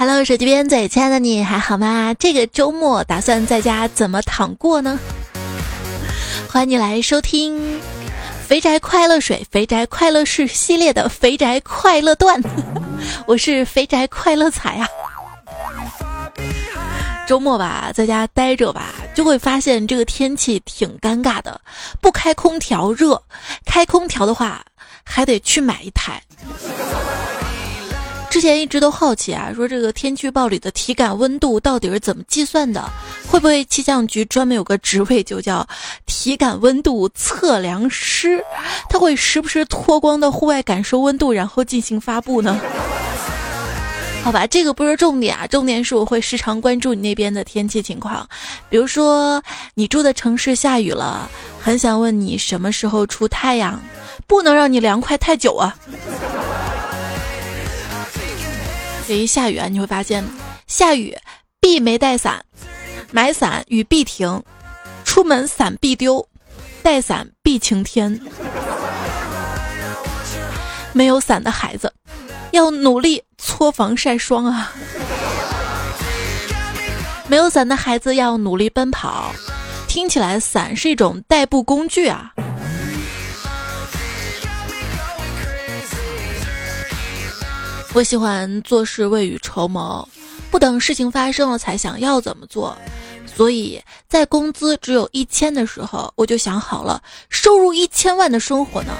Hello，手机边最亲爱的你还好吗？这个周末打算在家怎么躺过呢？欢迎你来收听《肥宅快乐水》《肥宅快乐事》系列的《肥宅快乐段》，我是肥宅快乐彩啊。周末吧，在家待着吧，就会发现这个天气挺尴尬的。不开空调热，开空调的话还得去买一台。之前一直都好奇啊，说这个天气预报里的体感温度到底是怎么计算的？会不会气象局专门有个职位就叫体感温度测量师？他会时不时脱光到户外感受温度，然后进行发布呢？好吧，这个不是重点啊，重点是我会时常关注你那边的天气情况。比如说，你住的城市下雨了，很想问你什么时候出太阳，不能让你凉快太久啊。这一下雨啊，你会发现，下雨必没带伞，买伞雨必停，出门伞必丢，带伞必晴天。没有伞的孩子。要努力搓防晒霜啊！没有伞的孩子要努力奔跑。听起来伞是一种代步工具啊！我喜欢做事未雨绸缪，不等事情发生了才想要怎么做。所以在工资只有一千的时候，我就想好了收入一千万的生活呢。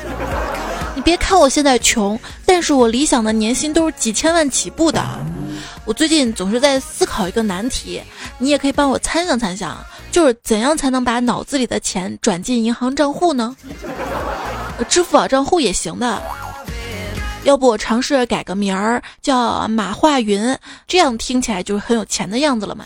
你别看我现在穷，但是我理想的年薪都是几千万起步的。我最近总是在思考一个难题，你也可以帮我参想参想，就是怎样才能把脑子里的钱转进银行账户呢？支付宝账户也行的。要不我尝试改个名儿叫马化云，这样听起来就是很有钱的样子了嘛。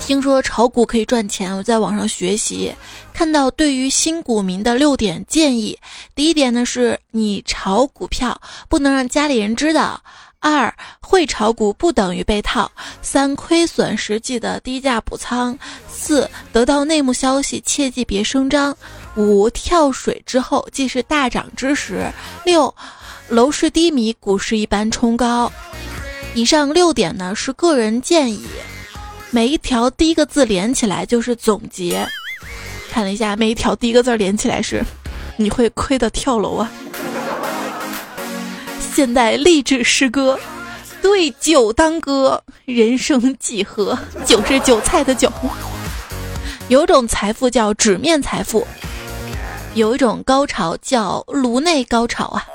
听说炒股可以赚钱，我在网上学习，看到对于新股民的六点建议。第一点呢是，你炒股票不能让家里人知道；二，会炒股不等于被套；三，亏损时记得低价补仓；四，得到内幕消息切记别声张；五，跳水之后即是大涨之时；六，楼市低迷，股市一般冲高。以上六点呢是个人建议。每一条第一个字连起来就是总结。看了一下，每一条第一个字连起来是“你会亏的跳楼啊”。现代励志诗歌，对酒当歌，人生几何？酒是韭菜的酒。有种财富叫纸面财富，有一种高潮叫颅内高潮啊。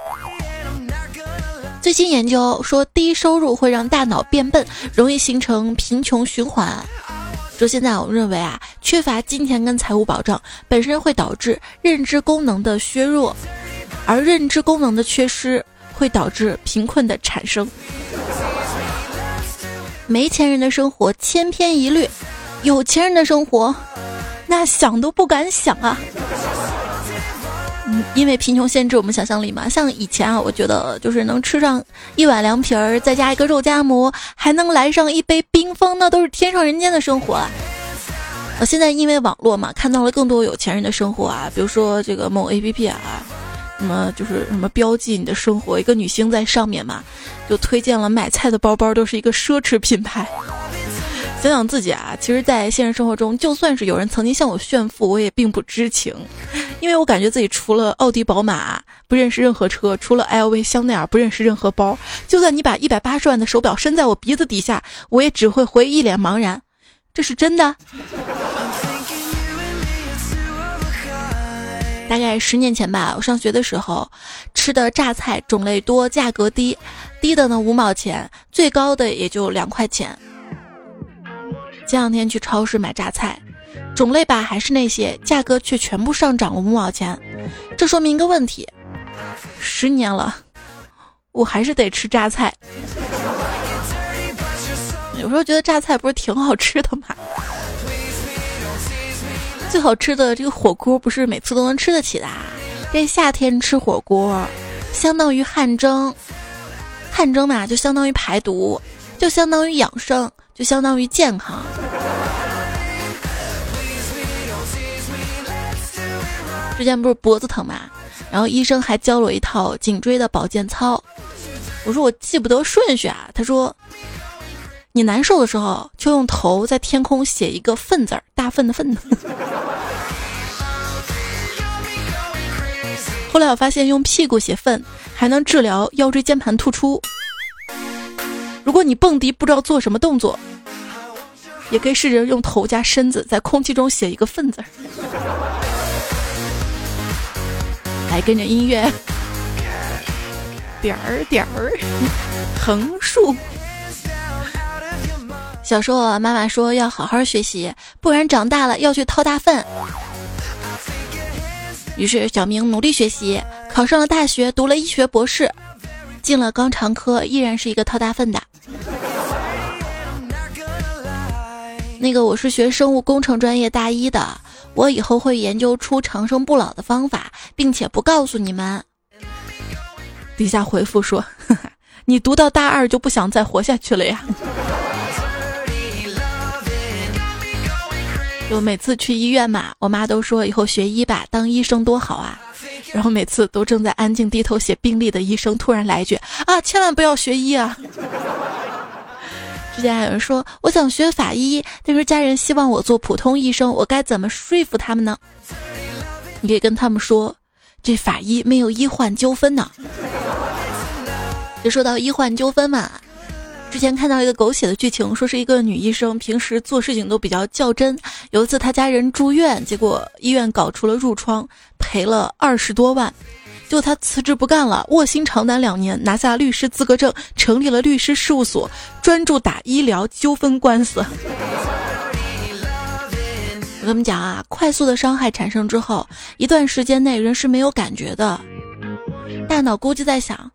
最新研究说，低收入会让大脑变笨，容易形成贫穷循环。说现在我们认为啊，缺乏金钱跟财务保障本身会导致认知功能的削弱，而认知功能的缺失会导致贫困的产生。没钱人的生活千篇一律，有钱人的生活，那想都不敢想啊。因为贫穷限制我们想象力嘛，像以前啊，我觉得就是能吃上一碗凉皮儿，再加一个肉夹馍，还能来上一杯冰峰，那都是天上人间的生活。啊。我，现在因为网络嘛，看到了更多有钱人的生活啊，比如说这个某 A P P 啊，什么就是什么标记你的生活，一个女星在上面嘛，就推荐了买菜的包包都是一个奢侈品牌。想想自己啊，其实，在现实生活中，就算是有人曾经向我炫富，我也并不知情，因为我感觉自己除了奥迪、宝马，不认识任何车；除了 LV、香奈儿，不认识任何包。就算你把一百八十万的手表伸在我鼻子底下，我也只会回一脸茫然。这是真的。大概十年前吧，我上学的时候，吃的榨菜种类多，价格低，低的呢五毛钱，最高的也就两块钱。前两天去超市买榨菜，种类吧还是那些，价格却全部上涨了五毛钱。这说明一个问题：十年了，我还是得吃榨菜。有时候觉得榨菜不是挺好吃的吗？最好吃的这个火锅不是每次都能吃得起的。这夏天吃火锅，相当于汗蒸，汗蒸嘛就相当于排毒，就相当于养生。就相当于健康。之前不是脖子疼嘛，然后医生还教了我一套颈椎的保健操。我说我记不得顺序啊。他说，你难受的时候就用头在天空写一个粪字儿，大粪的粪。后来我发现用屁股写粪还能治疗腰椎间盘突出。如果你蹦迪不知道做什么动作，也可以试着用头加身子在空气中写一个粪字儿。来跟着音乐，点儿点儿，横竖。小时候，妈妈说要好好学习，不然长大了要去掏大粪。于是小明努力学习，考上了大学，读了医学博士，进了肛肠科，依然是一个掏大粪的。那个我是学生物工程专业大一的，我以后会研究出长生不老的方法，并且不告诉你们。底下回复说：“ 你读到大二就不想再活下去了呀？”就每次去医院嘛，我妈都说以后学医吧，当医生多好啊。然后每次都正在安静低头写病历的医生，突然来一句：“啊，千万不要学医啊！” 之前还有人说我想学法医，但是家人希望我做普通医生，我该怎么说服他们呢？你可以跟他们说，这法医没有医患纠纷呢。就说到医患纠纷嘛。之前看到一个狗血的剧情，说是一个女医生，平时做事情都比较较真。有一次她家人住院，结果医院搞出了褥疮，赔了二十多万。就他辞职不干了，卧薪尝胆两年，拿下律师资格证，成立了律师事务所，专注打医疗纠纷官司。我跟你们讲啊，快速的伤害产生之后，一段时间内人是没有感觉的，大脑估计在想，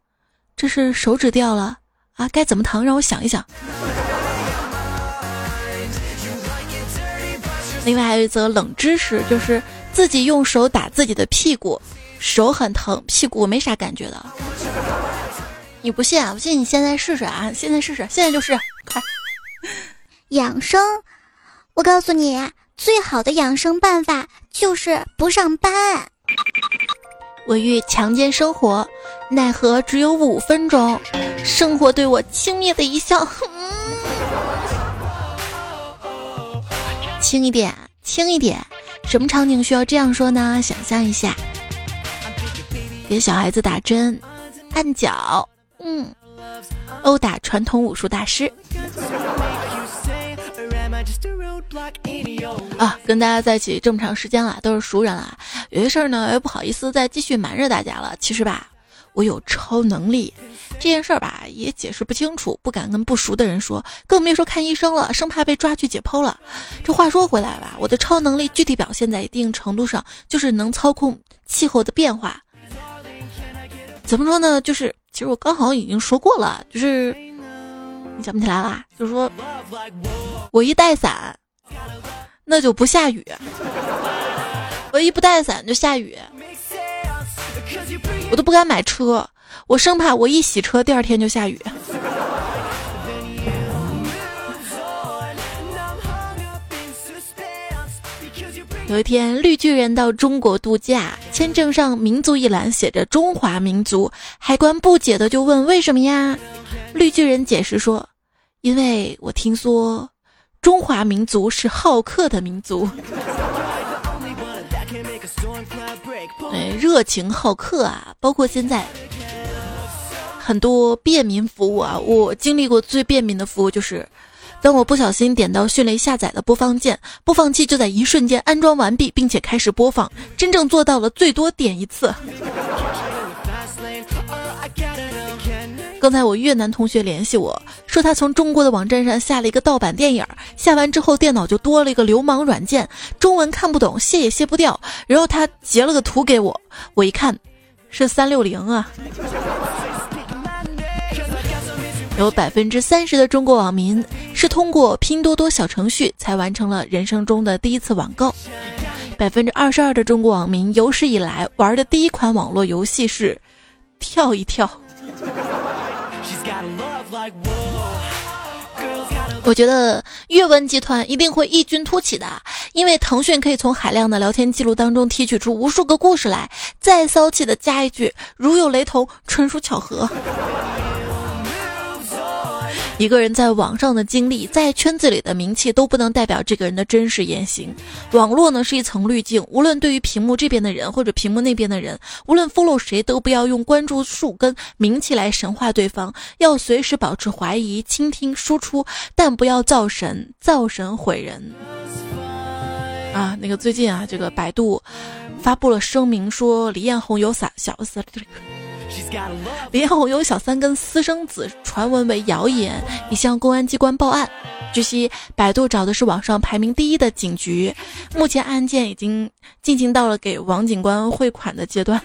这是手指掉了。啊，该怎么疼？让我想一想。另外还有一则冷知识，就是自己用手打自己的屁股，手很疼，屁股没啥感觉的。你不信啊？不信你现在试试啊！现在试试，现在就试，快！养生，我告诉你，最好的养生办法就是不上班。我欲强奸生活，奈何只有五分钟。生活对我轻蔑的一笑，轻一点，轻一点。什么场景需要这样说呢？想象一下，给小孩子打针，按脚，嗯，殴打传统武术大师。啊，跟大家在一起这么长时间了，都是熟人了。有些事儿呢，又不好意思再继续瞒着大家了。其实吧，我有超能力，这件事儿吧也解释不清楚，不敢跟不熟的人说，更别说看医生了，生怕被抓去解剖了。这话说回来吧，我的超能力具体表现在一定程度上，就是能操控气候的变化。怎么说呢？就是其实我刚好已经说过了，就是你想不起来啦？就是说我一带伞，那就不下雨。我一不带伞就下雨，我都不敢买车，我生怕我一洗车第二天就下雨。有一天，绿巨人到中国度假，签证上民族一栏写着“中华民族”，海关不解的就问：“为什么呀？”绿巨人解释说：“因为我听说，中华民族是好客的民族。”哎，热情好客啊！包括现在很多便民服务啊，我经历过最便民的服务就是，当我不小心点到迅雷下载的播放键，播放器就在一瞬间安装完毕，并且开始播放，真正做到了最多点一次。刚才我越南同学联系我说，他从中国的网站上下了一个盗版电影，下完之后电脑就多了一个流氓软件，中文看不懂，卸也卸不掉。然后他截了个图给我，我一看是三六零啊。有百分之三十的中国网民是通过拼多多小程序才完成了人生中的第一次网购，百分之二十二的中国网民有史以来玩的第一款网络游戏是跳一跳。我觉得阅文集团一定会异军突起的，因为腾讯可以从海量的聊天记录当中提取出无数个故事来，再骚气的加一句“如有雷同，纯属巧合”。一个人在网上的经历，在圈子里的名气都不能代表这个人的真实言行。网络呢是一层滤镜，无论对于屏幕这边的人或者屏幕那边的人，无论 follow 谁，都不要用关注数跟名气来神化对方，要随时保持怀疑，倾听输出，但不要造神，造神毁人。啊，那个最近啊，这个百度发布了声明，说李彦宏有小小三，彦宏有小三跟私生子，传闻为谣言，已向公安机关报案。据悉，百度找的是网上排名第一的警局，目前案件已经进行到了给王警官汇款的阶段。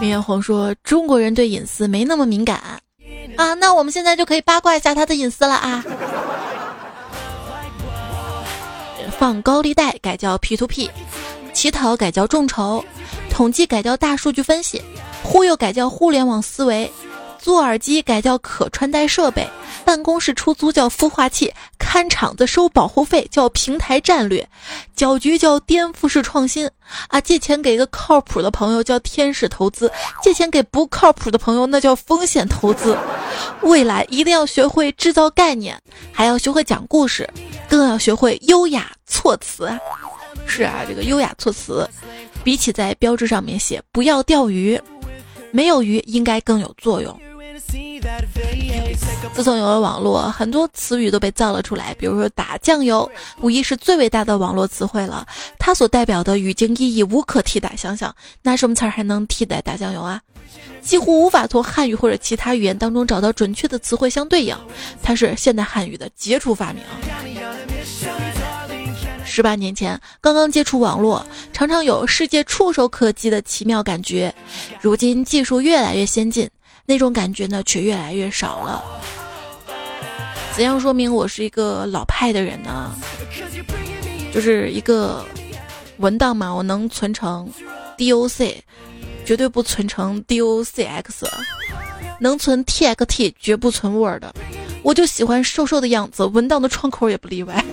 李彦宏说：“中国人对隐私没那么敏感啊，那我们现在就可以八卦一下他的隐私了啊。”放高利贷改叫 P to P，乞讨改叫众筹，统计改叫大数据分析，忽悠改叫互联网思维，做耳机改叫可穿戴设备，办公室出租叫孵化器，看场子收保护费叫平台战略，搅局叫颠覆式创新啊！借钱给一个靠谱的朋友叫天使投资，借钱给不靠谱的朋友那叫风险投资。未来一定要学会制造概念，还要学会讲故事。更要学会优雅措辞，是啊，这个优雅措辞，比起在标志上面写“不要钓鱼”，没有鱼应该更有作用。自从有了网络，很多词语都被造了出来，比如说打酱油，无疑是最伟大的网络词汇了。它所代表的语境意义无可替代。想想，拿什么词儿还能替代打酱油啊？几乎无法从汉语或者其他语言当中找到准确的词汇相对应。它是现代汉语的杰出发明。十八年前刚刚接触网络，常常有世界触手可及的奇妙感觉。如今技术越来越先进，那种感觉呢却越来越少了。怎样说明我是一个老派的人呢？就是一个文档嘛，我能存成 DOC，绝对不存成 DOCX，能存 TXT，绝不存 Word。我就喜欢瘦瘦的样子，文档的窗口也不例外。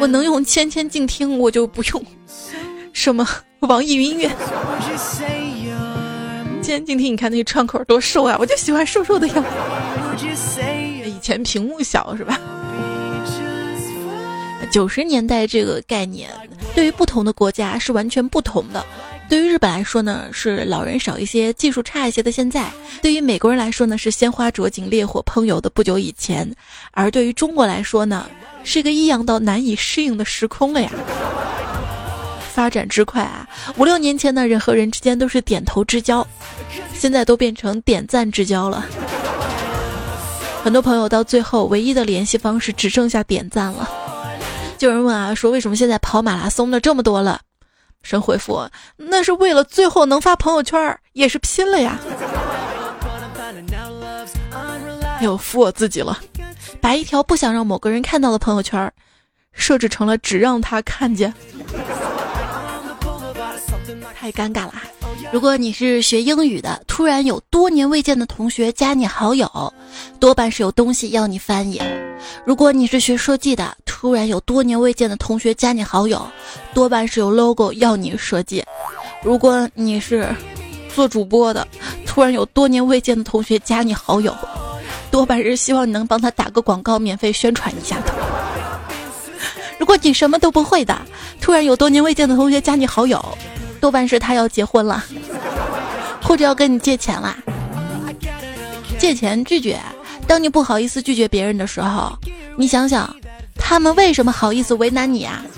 我能用千千静听，我就不用什么网易云音乐。千千静听，你看那个窗口多瘦啊！我就喜欢瘦瘦的样子。以前屏幕小是吧？九十年代这个概念，对于不同的国家是完全不同的。对于日本来说呢，是老人少一些、技术差一些的现在；对于美国人来说呢，是鲜花着锦、烈火烹油的不久以前；而对于中国来说呢，是一个异样到难以适应的时空了呀。发展之快啊！五六年前呢，人和人之间都是点头之交，现在都变成点赞之交了。很多朋友到最后，唯一的联系方式只剩下点赞了。就有人问啊，说为什么现在跑马拉松的这么多了？神回复：那是为了最后能发朋友圈，也是拼了呀！哎呦，服我自己了，把一条不想让某个人看到的朋友圈，设置成了只让他看见，太尴尬了。如果你是学英语的，突然有多年未见的同学加你好友，多半是有东西要你翻译；如果你是学设计的，突然有多年未见的同学加你好友，多半是有 logo 要你设计；如果你是做主播的，突然有多年未见的同学加你好友，多半是希望你能帮他打个广告，免费宣传一下的；如果你什么都不会的，突然有多年未见的同学加你好友。多半是他要结婚了，或者要跟你借钱啦。借钱拒绝，当你不好意思拒绝别人的时候，你想想，他们为什么好意思为难你啊？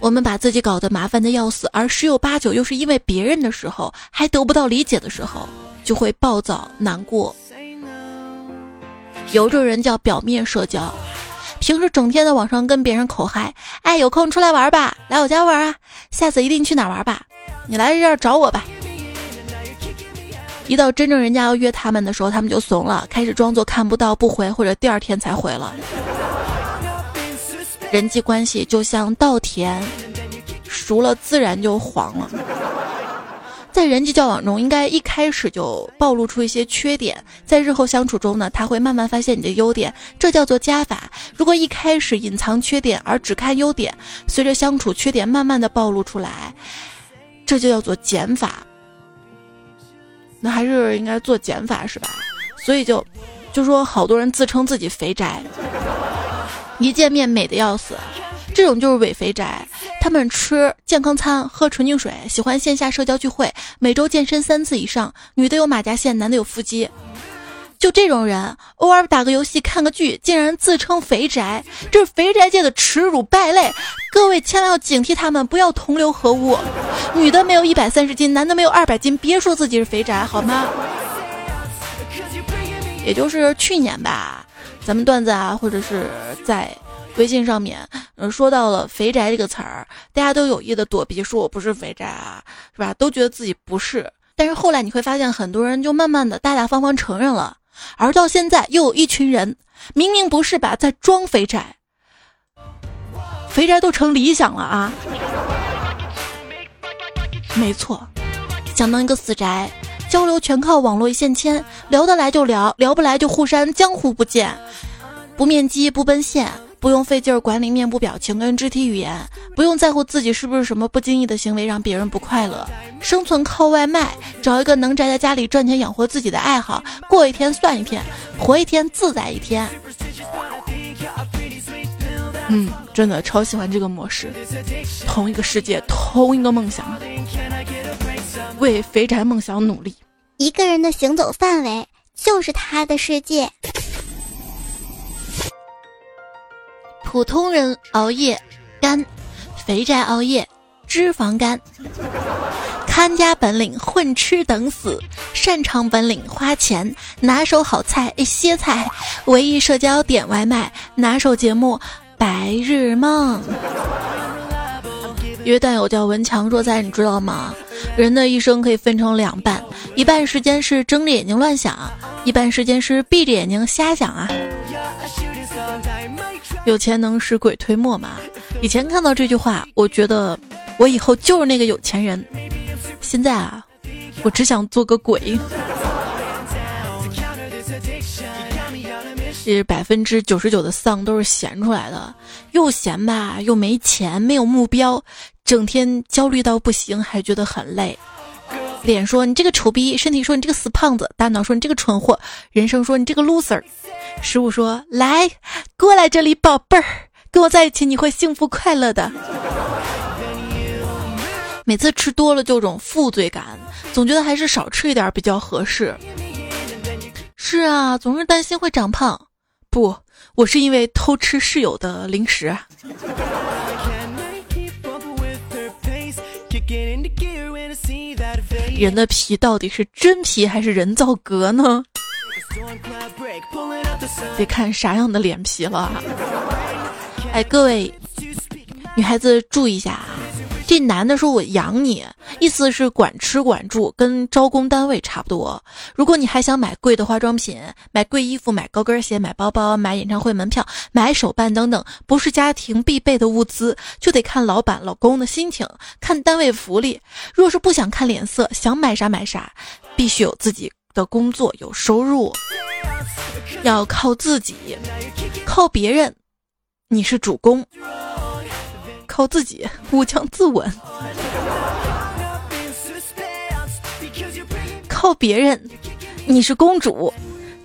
我们把自己搞得麻烦的要死，而十有八九又是因为别人的时候，还得不到理解的时候，就会暴躁难过。有种人叫表面社交。平时整天在网上跟别人口嗨，哎，有空出来玩吧，来我家玩啊，下次一定去哪玩吧，你来这儿找我吧。一到真正人家要约他们的时候，他们就怂了，开始装作看不到不回，或者第二天才回了。人际关系就像稻田，熟了自然就黄了。在人际交往中，应该一开始就暴露出一些缺点，在日后相处中呢，他会慢慢发现你的优点，这叫做加法。如果一开始隐藏缺点而只看优点，随着相处，缺点慢慢的暴露出来，这就叫做减法。那还是应该做减法是吧？所以就，就说好多人自称自己肥宅，一见面美的要死。这种就是伪肥宅，他们吃健康餐，喝纯净水，喜欢线下社交聚会，每周健身三次以上。女的有马甲线，男的有腹肌。就这种人，偶尔打个游戏、看个剧，竟然自称肥宅，这是肥宅界的耻辱败类。各位千万要警惕他们，不要同流合污。女的没有一百三十斤，男的没有二百斤，别说自己是肥宅，好吗？也就是去年吧，咱们段子啊，或者是在。微信上面，嗯，说到了“肥宅”这个词儿，大家都有意的躲避，说我不是肥宅啊，是吧？都觉得自己不是。但是后来你会发现，很多人就慢慢的大大方方承认了。而到现在，又有一群人明明不是吧，在装肥宅，肥宅都成理想了啊！没错，想当一个死宅，交流全靠网络一线牵，聊得来就聊，聊不来就互删，江湖不见，不面基不奔现。不用费劲儿管理面部表情跟肢体语言，不用在乎自己是不是什么不经意的行为让别人不快乐。生存靠外卖，找一个能宅在家里赚钱养活自己的爱好，过一天算一天，活一天自在一天。嗯，真的超喜欢这个模式。同一个世界，同一个梦想，为肥宅梦想努力。一个人的行走范围就是他的世界。普通人熬夜肝，肥宅熬夜脂肪肝。看家本领混吃等死，擅长本领花钱，拿手好菜歇菜，唯一社交点外卖，拿手节目白日梦。约段友叫文强若在，你知道吗？人的一生可以分成两半，一半时间是睁着眼睛乱想，一半时间是闭着眼睛瞎想啊。有钱能使鬼推磨嘛？以前看到这句话，我觉得我以后就是那个有钱人。现在啊，我只想做个鬼。这百分之九十九的丧都是闲出来的，又闲吧，又没钱，没有目标，整天焦虑到不行，还觉得很累。脸说你这个丑逼，身体说你这个死胖子，大脑说你这个蠢货，人生说你这个 loser。食物说：“来，过来这里，宝贝儿，跟我在一起你会幸福快乐的。”每次吃多了就种负罪感，总觉得还是少吃一点比较合适。是啊，总是担心会长胖。不，我是因为偷吃室友的零食。人的皮到底是真皮还是人造革呢？得看啥样的脸皮了。哎，各位女孩子注意一下啊！这男的说我养你，意思是管吃管住，跟招工单位差不多。如果你还想买贵的化妆品、买贵衣服、买高跟鞋、买包包、买演唱会门票、买手办等等，不是家庭必备的物资，就得看老板、老公的心情，看单位福利。若是不想看脸色，想买啥买啥，必须有自己的工作，有收入。要靠自己，靠别人，你是主公；靠自己，武强自刎。靠别人，你是公主；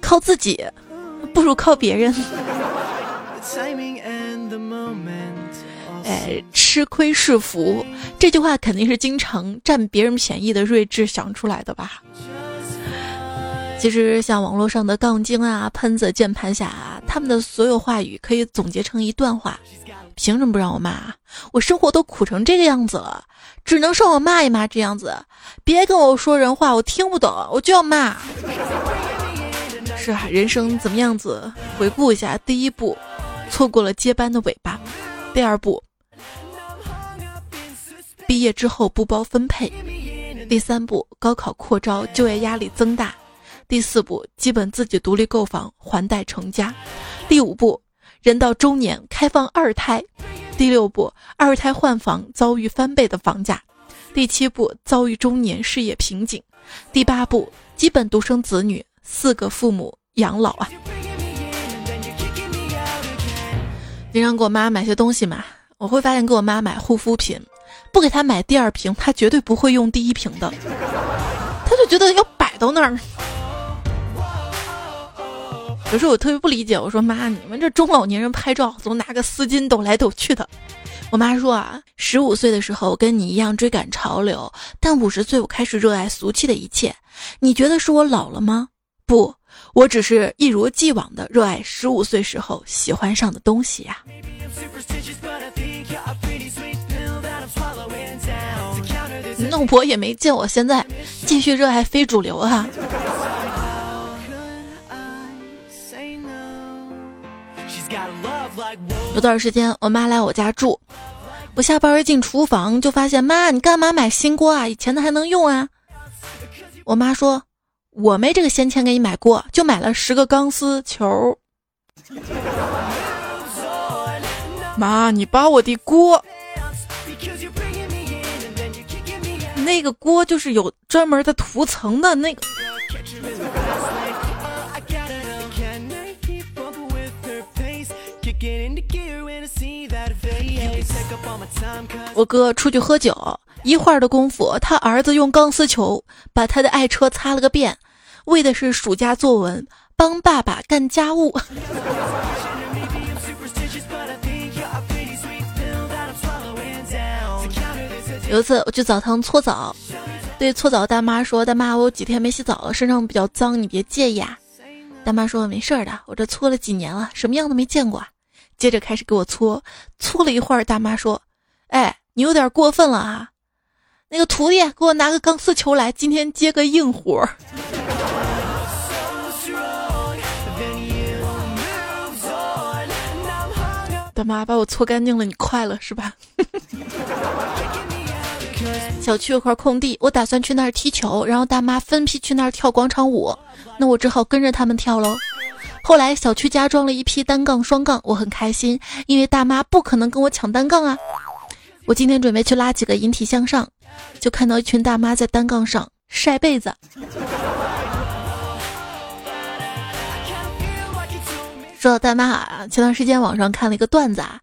靠自己，不如靠别人。哎，吃亏是福，这句话肯定是经常占别人便宜的睿智想出来的吧。其实，像网络上的杠精啊、喷子、键盘侠，他们的所有话语可以总结成一段话：凭什么不让我骂啊？我生活都苦成这个样子了，只能让我骂一骂这样子。别跟我说人话，我听不懂，我就要骂。是啊，人生怎么样子？回顾一下：第一步，错过了接班的尾巴；第二步，毕业之后不包分配；第三步，高考扩招，就业压力增大。第四步，基本自己独立购房，还贷成家；第五步，人到中年开放二胎；第六步，二胎换房遭遇翻倍的房价；第七步遭遇中年事业瓶颈，第八步基本独生子女，四个父母养老啊。经常给我妈买些东西嘛，我会发现给我妈买护肤品，不给她买第二瓶，她绝对不会用第一瓶的，她就觉得要摆到那儿。有时候我特别不理解，我说妈，你们这中老年人拍照总拿个丝巾抖来抖去的。我妈说啊，十五岁的时候跟你一样追赶潮流，但五十岁我开始热爱俗气的一切。你觉得是我老了吗？不，我只是一如既往的热爱十五岁时候喜欢上的东西呀。那我也没见我现在继续热爱非主流啊。有段时间，我妈来我家住，我下班一进厨房就发现，妈，你干嘛买新锅啊？以前的还能用啊？我妈说，我没这个闲钱给你买锅，就买了十个钢丝球。妈，你把我的锅，那个锅就是有专门的涂层的那个。我哥出去喝酒，一会儿的功夫，他儿子用钢丝球把他的爱车擦了个遍，为的是暑假作文，帮爸爸干家务。有一次我去澡堂搓澡，对搓澡大妈说：“大妈，我有几天没洗澡了，身上比较脏，你别介意啊。”大妈说：“没事的，我这搓了几年了，什么样都没见过。”啊接着开始给我搓，搓了一会儿，大妈说：“哎，你有点过分了啊！那个徒弟，给我拿个钢丝球来，今天接个硬活。”大妈把我搓干净了，你快了是吧？小区有块空地，我打算去那儿踢球，然后大妈分批去那儿跳广场舞，那我只好跟着他们跳喽。后来小区加装了一批单杠、双杠，我很开心，因为大妈不可能跟我抢单杠啊。我今天准备去拉几个引体向上，就看到一群大妈在单杠上晒被子。说到大妈啊，前段时间网上看了一个段子啊。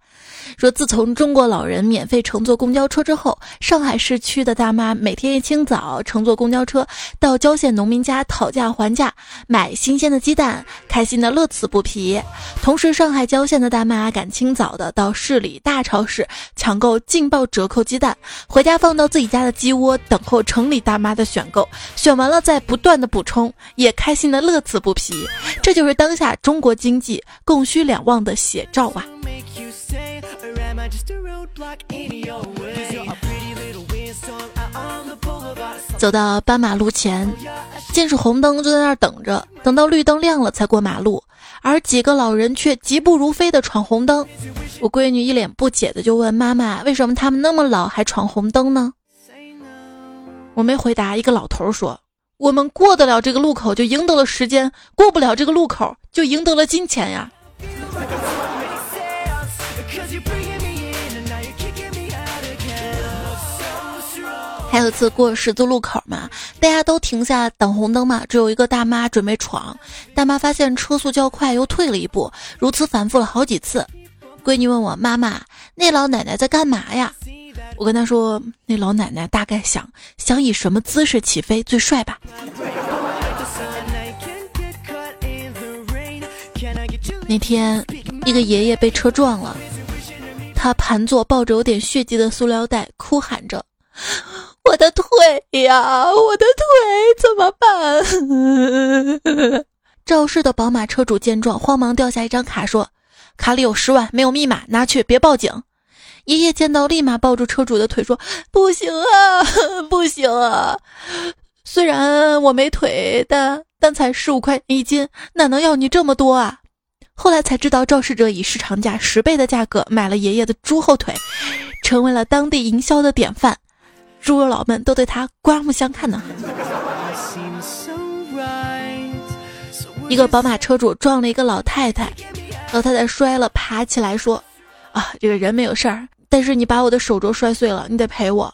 说，自从中国老人免费乘坐公交车之后，上海市区的大妈每天一清早乘坐公交车到郊县农民家讨价还价买新鲜的鸡蛋，开心的乐此不疲。同时，上海郊县的大妈赶清早的到市里大超市抢购劲爆折扣鸡蛋，回家放到自己家的鸡窝，等候城里大妈的选购，选完了再不断的补充，也开心的乐此不疲。这就是当下中国经济供需两旺的写照啊！走到斑马路前，见是红灯，就在那儿等着，等到绿灯亮了才过马路。而几个老人却疾步如飞的闯红灯。我闺女一脸不解的就问妈妈：“为什么他们那么老还闯红灯呢？”我没回答。一个老头说：“我们过得了这个路口就赢得了时间，过不了这个路口就赢得了金钱呀。”还有一次过十字路口嘛，大家都停下等红灯嘛，只有一个大妈准备闯。大妈发现车速较快，又退了一步，如此反复了好几次。闺女问我妈妈：“那老奶奶在干嘛呀？”我跟她说：“那老奶奶大概想想以什么姿势起飞最帅吧。”那天，一个爷爷被车撞了，他盘坐抱着有点血迹的塑料袋，哭喊着。我的腿呀，我的腿怎么办？肇事的宝马车主见状，慌忙掉下一张卡，说：“卡里有十万，没有密码，拿去，别报警。”爷爷见到，立马抱住车主的腿，说：“不行啊，不行啊！虽然我没腿，但但才十五块一斤，哪能要你这么多啊？”后来才知道，肇事者以市场价十倍的价格买了爷爷的猪后腿，成为了当地营销的典范。猪肉佬们都对他刮目相看呢。一个宝马车主撞了一个老太太，老太太摔了，爬起来说：“啊，这个人没有事儿，但是你把我的手镯摔碎了，你得赔我。”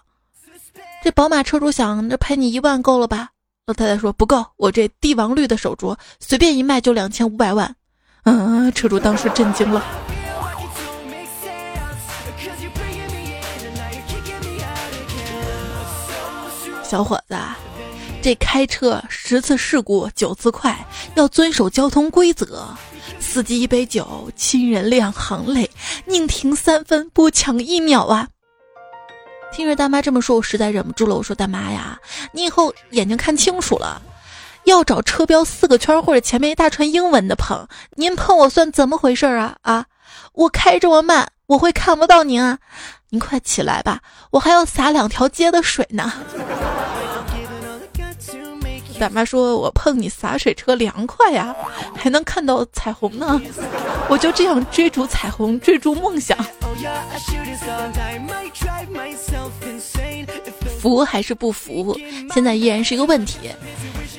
这宝马车主想，这赔你一万够了吧？老太太说不够，我这帝王绿的手镯随便一卖就两千五百万。嗯，车主当时震惊了。小伙子，这开车十次事故九次快，要遵守交通规则。司机一杯酒，亲人两行泪，宁停三分不抢一秒啊！听着大妈这么说，我实在忍不住了。我说：“大妈呀，你以后眼睛看清楚了，要找车标四个圈或者前面一大串英文的碰。您碰我算怎么回事啊？啊，我开这么慢，我会看不到您啊！您快起来吧，我还要洒两条街的水呢。”大妈说：“我碰你洒水车凉快呀，还能看到彩虹呢。”我就这样追逐彩虹，追逐梦想。服还是不服？现在依然是一个问题，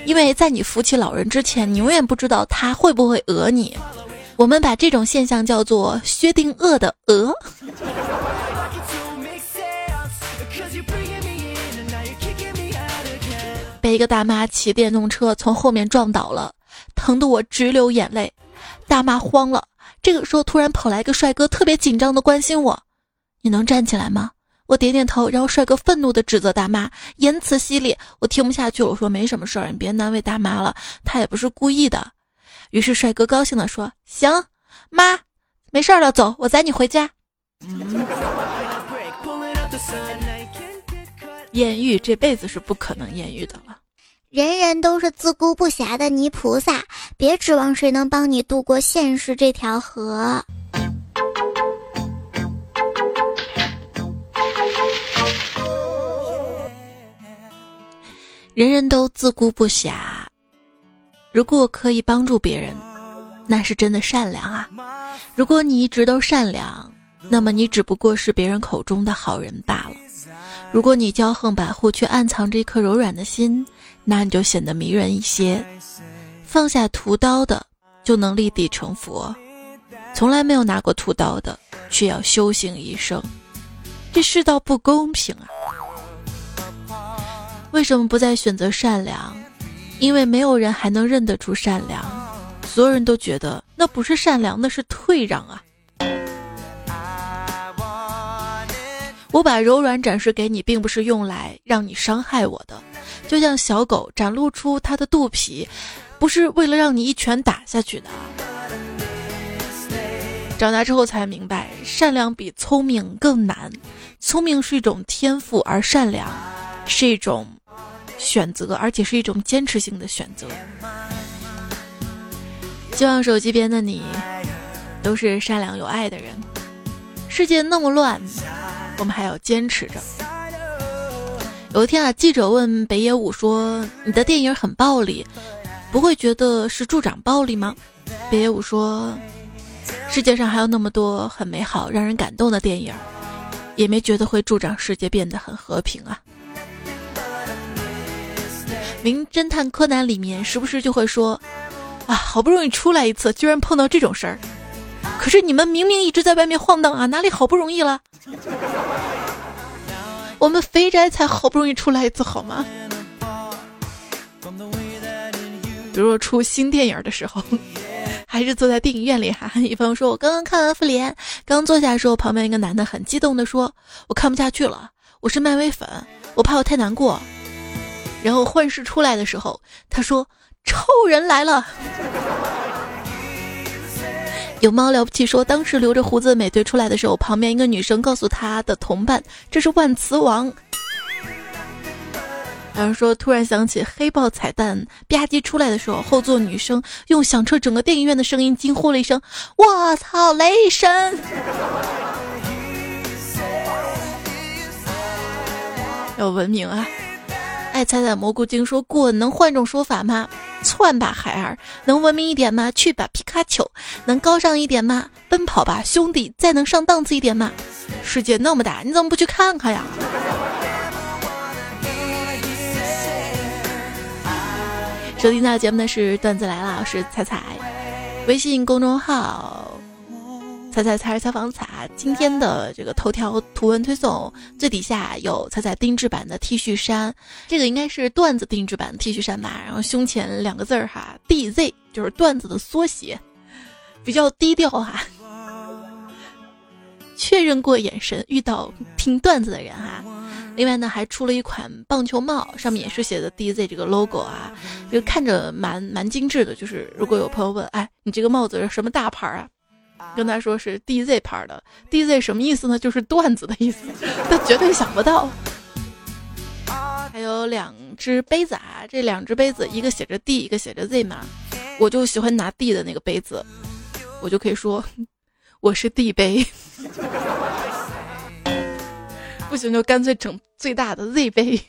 因为在你扶起老人之前，你永远不知道他会不会讹你。我们把这种现象叫做薛定谔的讹。被一个大妈骑电动车从后面撞倒了，疼得我直流眼泪。大妈慌了，这个时候突然跑来一个帅哥，特别紧张的关心我：“你能站起来吗？”我点点头，然后帅哥愤怒的指责大妈，言辞犀利，我听不下去了。我说：“没什么事儿，你别难为大妈了，她也不是故意的。”于是帅哥高兴的说：“行，妈，没事了，走，我载你回家。”艳遇这辈子是不可能艳遇的了。人人都是自顾不暇的泥菩萨，别指望谁能帮你渡过现实这条河。人人都自顾不暇，如果可以帮助别人，那是真的善良啊。如果你一直都善良，那么你只不过是别人口中的好人罢了。如果你骄横跋扈，却暗藏着一颗柔软的心，那你就显得迷人一些。放下屠刀的，就能立地成佛；从来没有拿过屠刀的，却要修行一生。这世道不公平啊！为什么不再选择善良？因为没有人还能认得出善良，所有人都觉得那不是善良，那是退让啊。我把柔软展示给你，并不是用来让你伤害我的。就像小狗展露出它的肚皮，不是为了让你一拳打下去的。长大之后才明白，善良比聪明更难。聪明是一种天赋，而善良是一种选择，而且是一种坚持性的选择。希望手机边的你都是善良有爱的人。世界那么乱。我们还要坚持着。有一天啊，记者问北野武说：“你的电影很暴力，不会觉得是助长暴力吗？”北野武说：“世界上还有那么多很美好、让人感动的电影，也没觉得会助长世界变得很和平啊。”《名侦探柯南》里面时不时就会说：“啊，好不容易出来一次，居然碰到这种事儿。”可是你们明明一直在外面晃荡啊，哪里好不容易了？我们肥宅才好不容易出来一次，好吗？比如说出新电影的时候，还是坐在电影院里哈。一朋友说：“我刚刚看完《复联》，刚坐下的时候，旁边一个男的很激动的说：‘我看不下去了，我是漫威粉，我怕我太难过。’然后幻视出来的时候，他说：‘臭人来了。’”有猫了不起说，当时留着胡子的美队出来的时候，旁边一个女生告诉他的同伴：“这是万磁王。”然后说，突然想起黑豹彩蛋吧唧出来的时候，后座女生用响彻整个电影院的声音惊呼了一声：“我操，雷神！”要文明啊！爱踩踩蘑菇精说：“滚，能换种说法吗？”窜吧，孩儿，能文明一点吗？去吧，皮卡丘，能高尚一点吗？奔跑吧，兄弟，再能上档次一点吗？世界那么大，你怎么不去看看呀？收听到节目的是段子来了，我是彩彩，微信公众号。彩彩才是采访彩，今天的这个头条图文推送最底下有彩彩定制版的 T 恤衫，这个应该是段子定制版 T 恤衫吧。然后胸前两个字儿哈，DZ 就是段子的缩写，比较低调哈。确认过眼神，遇到听段子的人哈。另外呢，还出了一款棒球帽，上面也是写的 DZ 这个 logo 啊，就看着蛮蛮精致的。就是如果有朋友问，哎，你这个帽子是什么大牌啊？跟他说是 DZ 牌的，DZ 什么意思呢？就是段子的意思，他绝对想不到。还有两只杯子啊，这两只杯子，一个写着 D，一个写着 Z 嘛，我就喜欢拿 D 的那个杯子，我就可以说我是 D 杯。不行就干脆整最大的 Z 杯。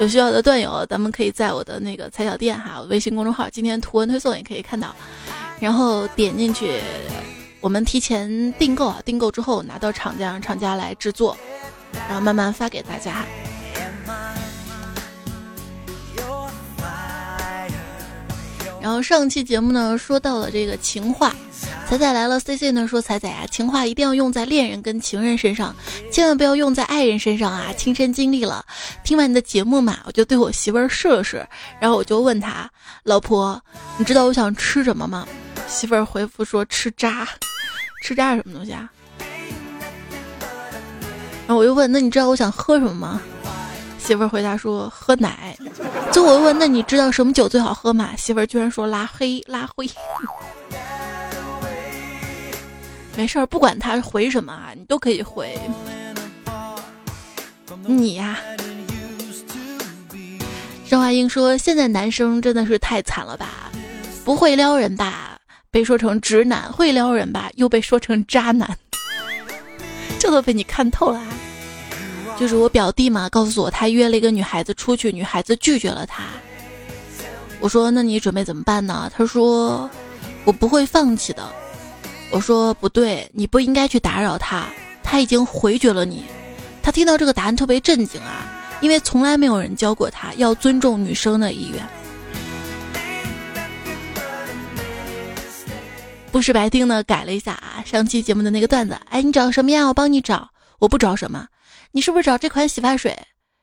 有需要的段友，咱们可以在我的那个彩小店哈，微信公众号，今天图文推送也可以看到，然后点进去，我们提前订购啊，订购之后拿到厂家，让厂家来制作，然后慢慢发给大家。然后上期节目呢，说到了这个情话，彩彩来了。C C 呢说彩彩啊，情话一定要用在恋人跟情人身上，千万不要用在爱人身上啊！亲身经历了，听完你的节目嘛，我就对我媳妇儿试了试，然后我就问他，老婆，你知道我想吃什么吗？媳妇儿回复说吃渣，吃渣是什么东西啊？然后我又问，那你知道我想喝什么吗？媳妇儿回答说：“喝奶。”最后我问：“那你知道什么酒最好喝吗？”媳妇儿居然说：“拉黑，拉灰。”没事儿，不管他回什么啊，你都可以回。你呀，张华英说：“现在男生真的是太惨了吧？不会撩人吧，被说成直男；会撩人吧，又被说成渣男。这都被你看透了。”啊就是我表弟嘛，告诉我他约了一个女孩子出去，女孩子拒绝了他。我说那你准备怎么办呢？他说我不会放弃的。我说不对，你不应该去打扰他，他已经回绝了你。他听到这个答案特别震惊啊，因为从来没有人教过他要尊重女生的意愿。不是白听呢，改了一下啊，上期节目的那个段子。哎，你找什么呀？我帮你找。我不找什么。你是不是找这款洗发水？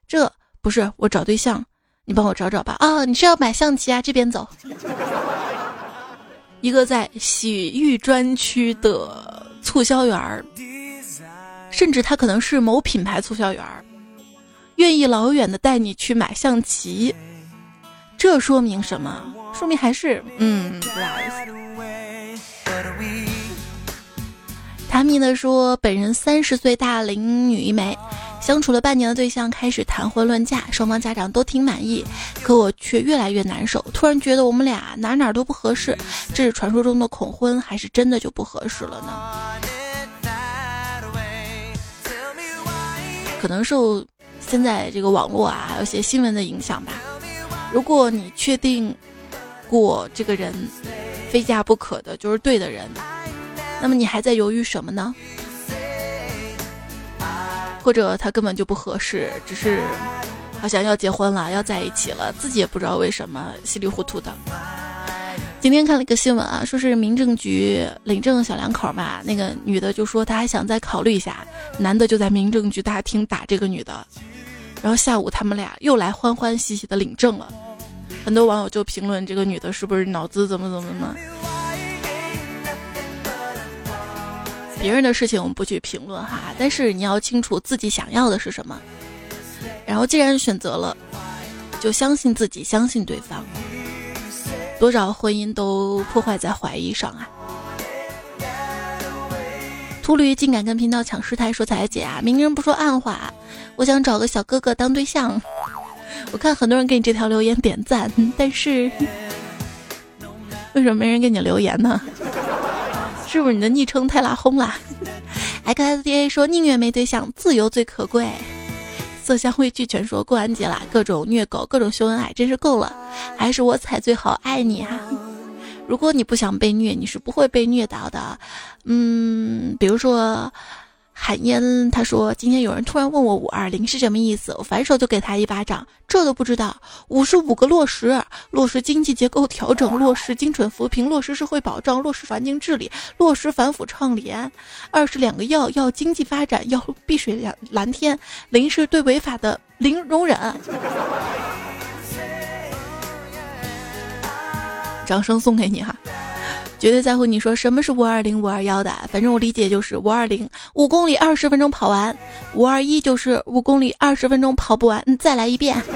这不是我找对象，你帮我找找吧。啊，你是要买象棋啊？这边走。一个在洗浴专区的促销员儿，甚至他可能是某品牌促销员儿，愿意老远的带你去买象棋，这说明什么？说明还是嗯。他咪的说，本人三十岁大龄女一枚，相处了半年的对象开始谈婚论嫁，双方家长都挺满意，可我却越来越难受，突然觉得我们俩哪哪都不合适，这是传说中的恐婚，还是真的就不合适了呢？可能受现在这个网络啊，还有些新闻的影响吧。如果你确定过这个人非嫁不可的，就是对的人。那么你还在犹豫什么呢？或者他根本就不合适，只是好像要结婚了，要在一起了，自己也不知道为什么稀里糊涂的。今天看了一个新闻啊，说是民政局领证小两口嘛，那个女的就说她还想再考虑一下，男的就在民政局大厅打这个女的，然后下午他们俩又来欢欢喜喜的领证了，很多网友就评论这个女的是不是脑子怎么怎么么。别人的事情我们不去评论哈，但是你要清楚自己想要的是什么。然后既然选择了，就相信自己，相信对方。多少婚姻都破坏在怀疑上啊！秃驴竟敢跟频道抢师太说彩姐啊，明人不说暗话，我想找个小哥哥当对象。我看很多人给你这条留言点赞，但是 为什么没人给你留言呢？是不是你的昵称太拉轰了？XSDA 说宁愿没对象，自由最可贵。色香味俱全说过完节啦，各种虐狗，各种秀恩爱，真是够了。还是我踩最好，爱你啊！如果你不想被虐，你是不会被虐到的。嗯，比如说海烟他说：“今天有人突然问我五二零是什么意思，我反手就给他一巴掌，这都不知道？五是五个落实：落实经济结构调整，落实精准扶贫，落实社会保障，落实环境治理，落实反腐倡廉。二是两个要：要经济发展，要碧水蓝蓝天。零是对违法的零容忍。”掌声送给你哈。绝对在乎你说什么是五二零五二幺的，反正我理解就是五二零五公里二十分钟跑完，五二一就是五公里二十分钟跑不完，你再来一遍。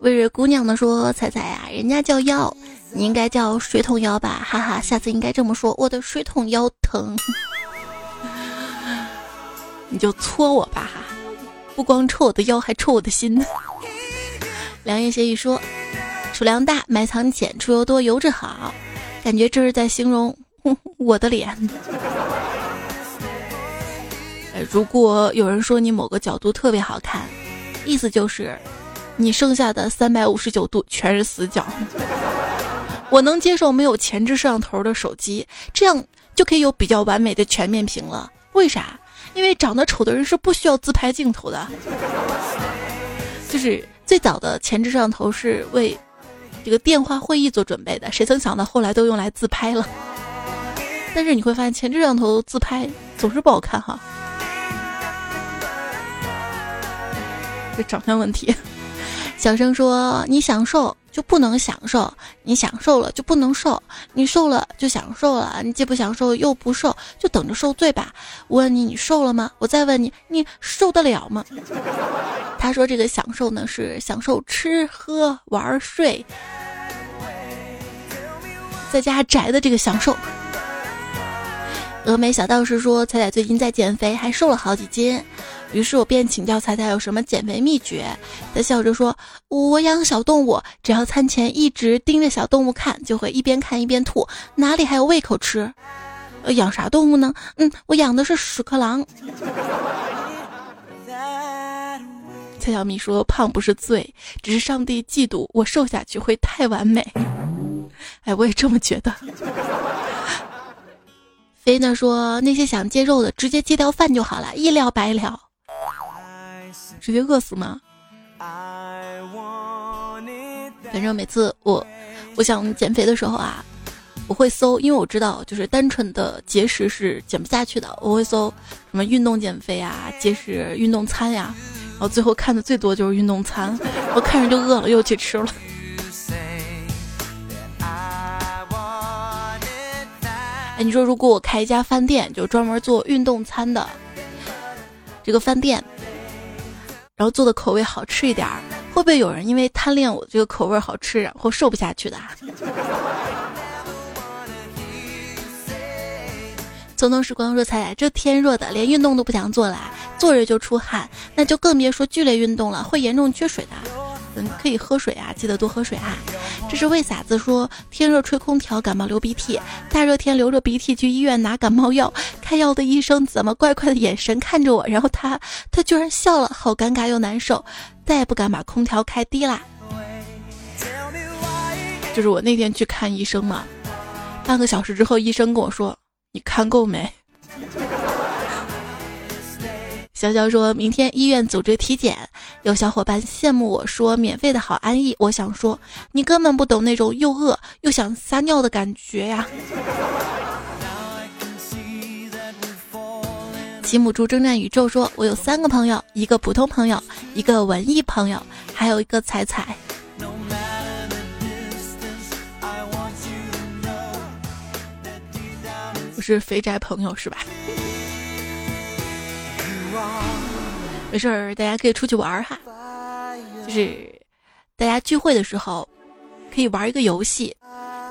魏瑞姑娘呢说：“彩彩呀，人家叫腰，你应该叫水桶腰吧？哈哈，下次应该这么说，我的水桶腰疼，你就搓我吧哈，不光抽我的腰，还抽我的心。”良言协议说。储量大，埋藏浅，出油多，油质好，感觉这是在形容 我的脸。如果有人说你某个角度特别好看，意思就是你剩下的三百五十九度全是死角。我能接受没有前置摄像头的手机，这样就可以有比较完美的全面屏了。为啥？因为长得丑的人是不需要自拍镜头的。就是最早的前置摄像头是为。这个电话会议做准备的，谁曾想到后来都用来自拍了？但是你会发现前置摄像头自拍总是不好看哈，这长相问题。小声说：“你享受就不能享受，你享受了就不能瘦，你瘦了就享受了，你既不享受又不瘦，就等着受罪吧。”我问你，你瘦了吗？我再问你，你受得了吗？他说：“这个享受呢，是享受吃喝玩睡，在家宅的这个享受。”峨眉小道士说：“彩彩最近在减肥，还瘦了好几斤。”于是我便请教彩彩有什么减肥秘诀。他笑着说：“我养小动物，只要餐前一直盯着小动物看，就会一边看一边吐，哪里还有胃口吃？呃，养啥动物呢？嗯，我养的是屎壳郎。”蔡小米说：“胖不是罪，只是上帝嫉妒我瘦下去会太完美。”哎，我也这么觉得。菲娜说：“那些想戒肉的，直接戒掉饭就好了，一了百了。”直接饿死吗？反正每次我我想减肥的时候啊，我会搜，因为我知道就是单纯的节食是减不下去的。我会搜什么运动减肥啊，节食运动餐呀。然后最后看的最多就是运动餐，我看着就饿了，又去吃了。哎，你说如果我开一家饭店，就专门做运动餐的这个饭店，然后做的口味好吃一点儿，会不会有人因为贪恋我这个口味好吃，然后瘦不下去的？匆匆时光说：“彩，这天热的，连运动都不想做了，坐着就出汗，那就更别说剧烈运动了，会严重缺水的。嗯，可以喝水啊，记得多喝水啊。”这是魏傻子说：“天热吹空调，感冒流鼻涕；大热天流着鼻涕去医院拿感冒药，开药的医生怎么怪怪的眼神看着我？然后他他居然笑了，好尴尬又难受，再也不敢把空调开低啦。”就是我那天去看医生嘛，半个小时之后，医生跟我说。你看够没？潇潇说明天医院组织体检，有小伙伴羡慕我说免费的好安逸。我想说，你根本不懂那种又饿又想撒尿的感觉呀。吉姆猪征战宇宙说，我有三个朋友，一个普通朋友，一个文艺朋友，还有一个彩彩。我是肥宅朋友是吧？没事儿，大家可以出去玩儿哈。就是大家聚会的时候，可以玩一个游戏。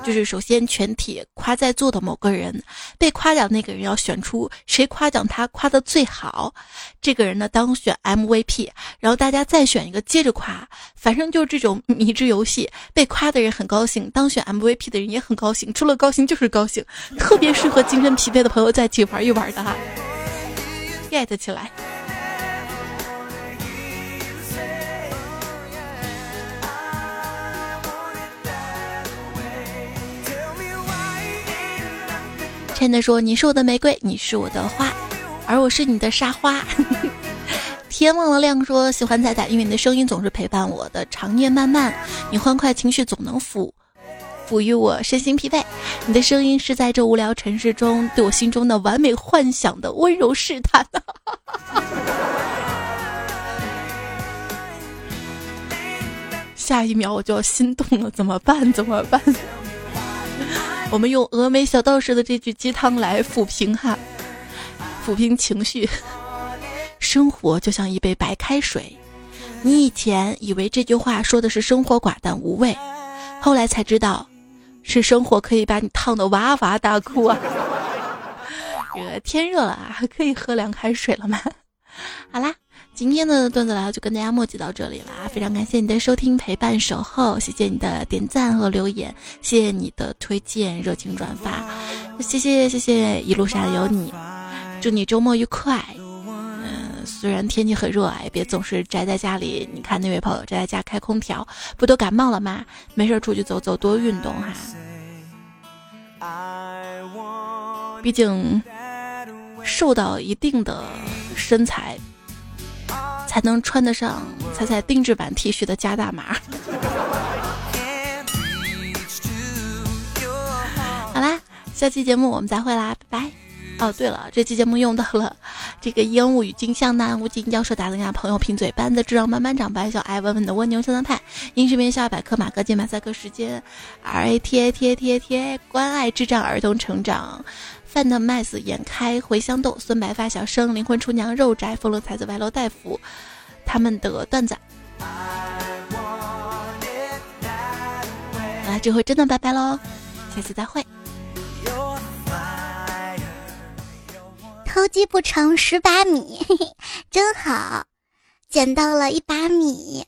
就是首先全体夸在座的某个人，被夸奖那个人要选出谁夸奖他夸的最好，这个人呢当选 MVP，然后大家再选一个接着夸，反正就是这种迷之游戏。被夸的人很高兴，当选 MVP 的人也很高兴，除了高兴就是高兴，特别适合精神疲惫的朋友在一起玩一玩的哈，get 起来。亲爱的说：“你是我的玫瑰，你是我的花，而我是你的沙花。”天忘了亮说：“喜欢仔仔，因为你的声音总是陪伴我的长夜漫漫，你欢快情绪总能抚抚育我身心疲惫。你的声音是在这无聊城市中对我心中的完美幻想的温柔试探。”下一秒我就要心动了，怎么办？怎么办？我们用峨眉小道士的这句鸡汤来抚平哈，抚平情绪。生活就像一杯白开水，你以前以为这句话说的是生活寡淡无味，后来才知道，是生活可以把你烫得哇哇大哭啊！这个天热了啊，可以喝凉开水了吗？好啦。今天的段子来了，就跟大家墨迹到这里了，非常感谢你的收听、陪伴、守候，谢谢你的点赞和留言，谢谢你的推荐、热情转发，谢谢谢谢，一路上有你，祝你周末愉快。虽然天气很热啊，也别总是宅在家里。你看那位朋友宅在家开空调，不都感冒了吗？没事出去走走，多运动哈。毕竟瘦到一定的身材。才能穿得上彩彩定制版 T 恤的加大码。好啦，下期节目我们再会啦，拜拜。哦，对了，这期节目用到了这个鹦鹉语镜像男无尽教授打的呀，朋友贫嘴班子智商慢慢长白小爱稳稳的蜗牛相当派英视频笑百科马哥进马赛克时间 R A T A T A T A T A 关爱智障儿童成长。范特麦斯眼开茴香豆，孙白发小生灵魂厨娘肉宅风流才子歪楼大夫，他们的段子。那这回真的拜拜喽，下次再会。偷鸡不成蚀把米嘿嘿 真好。捡到了一把米。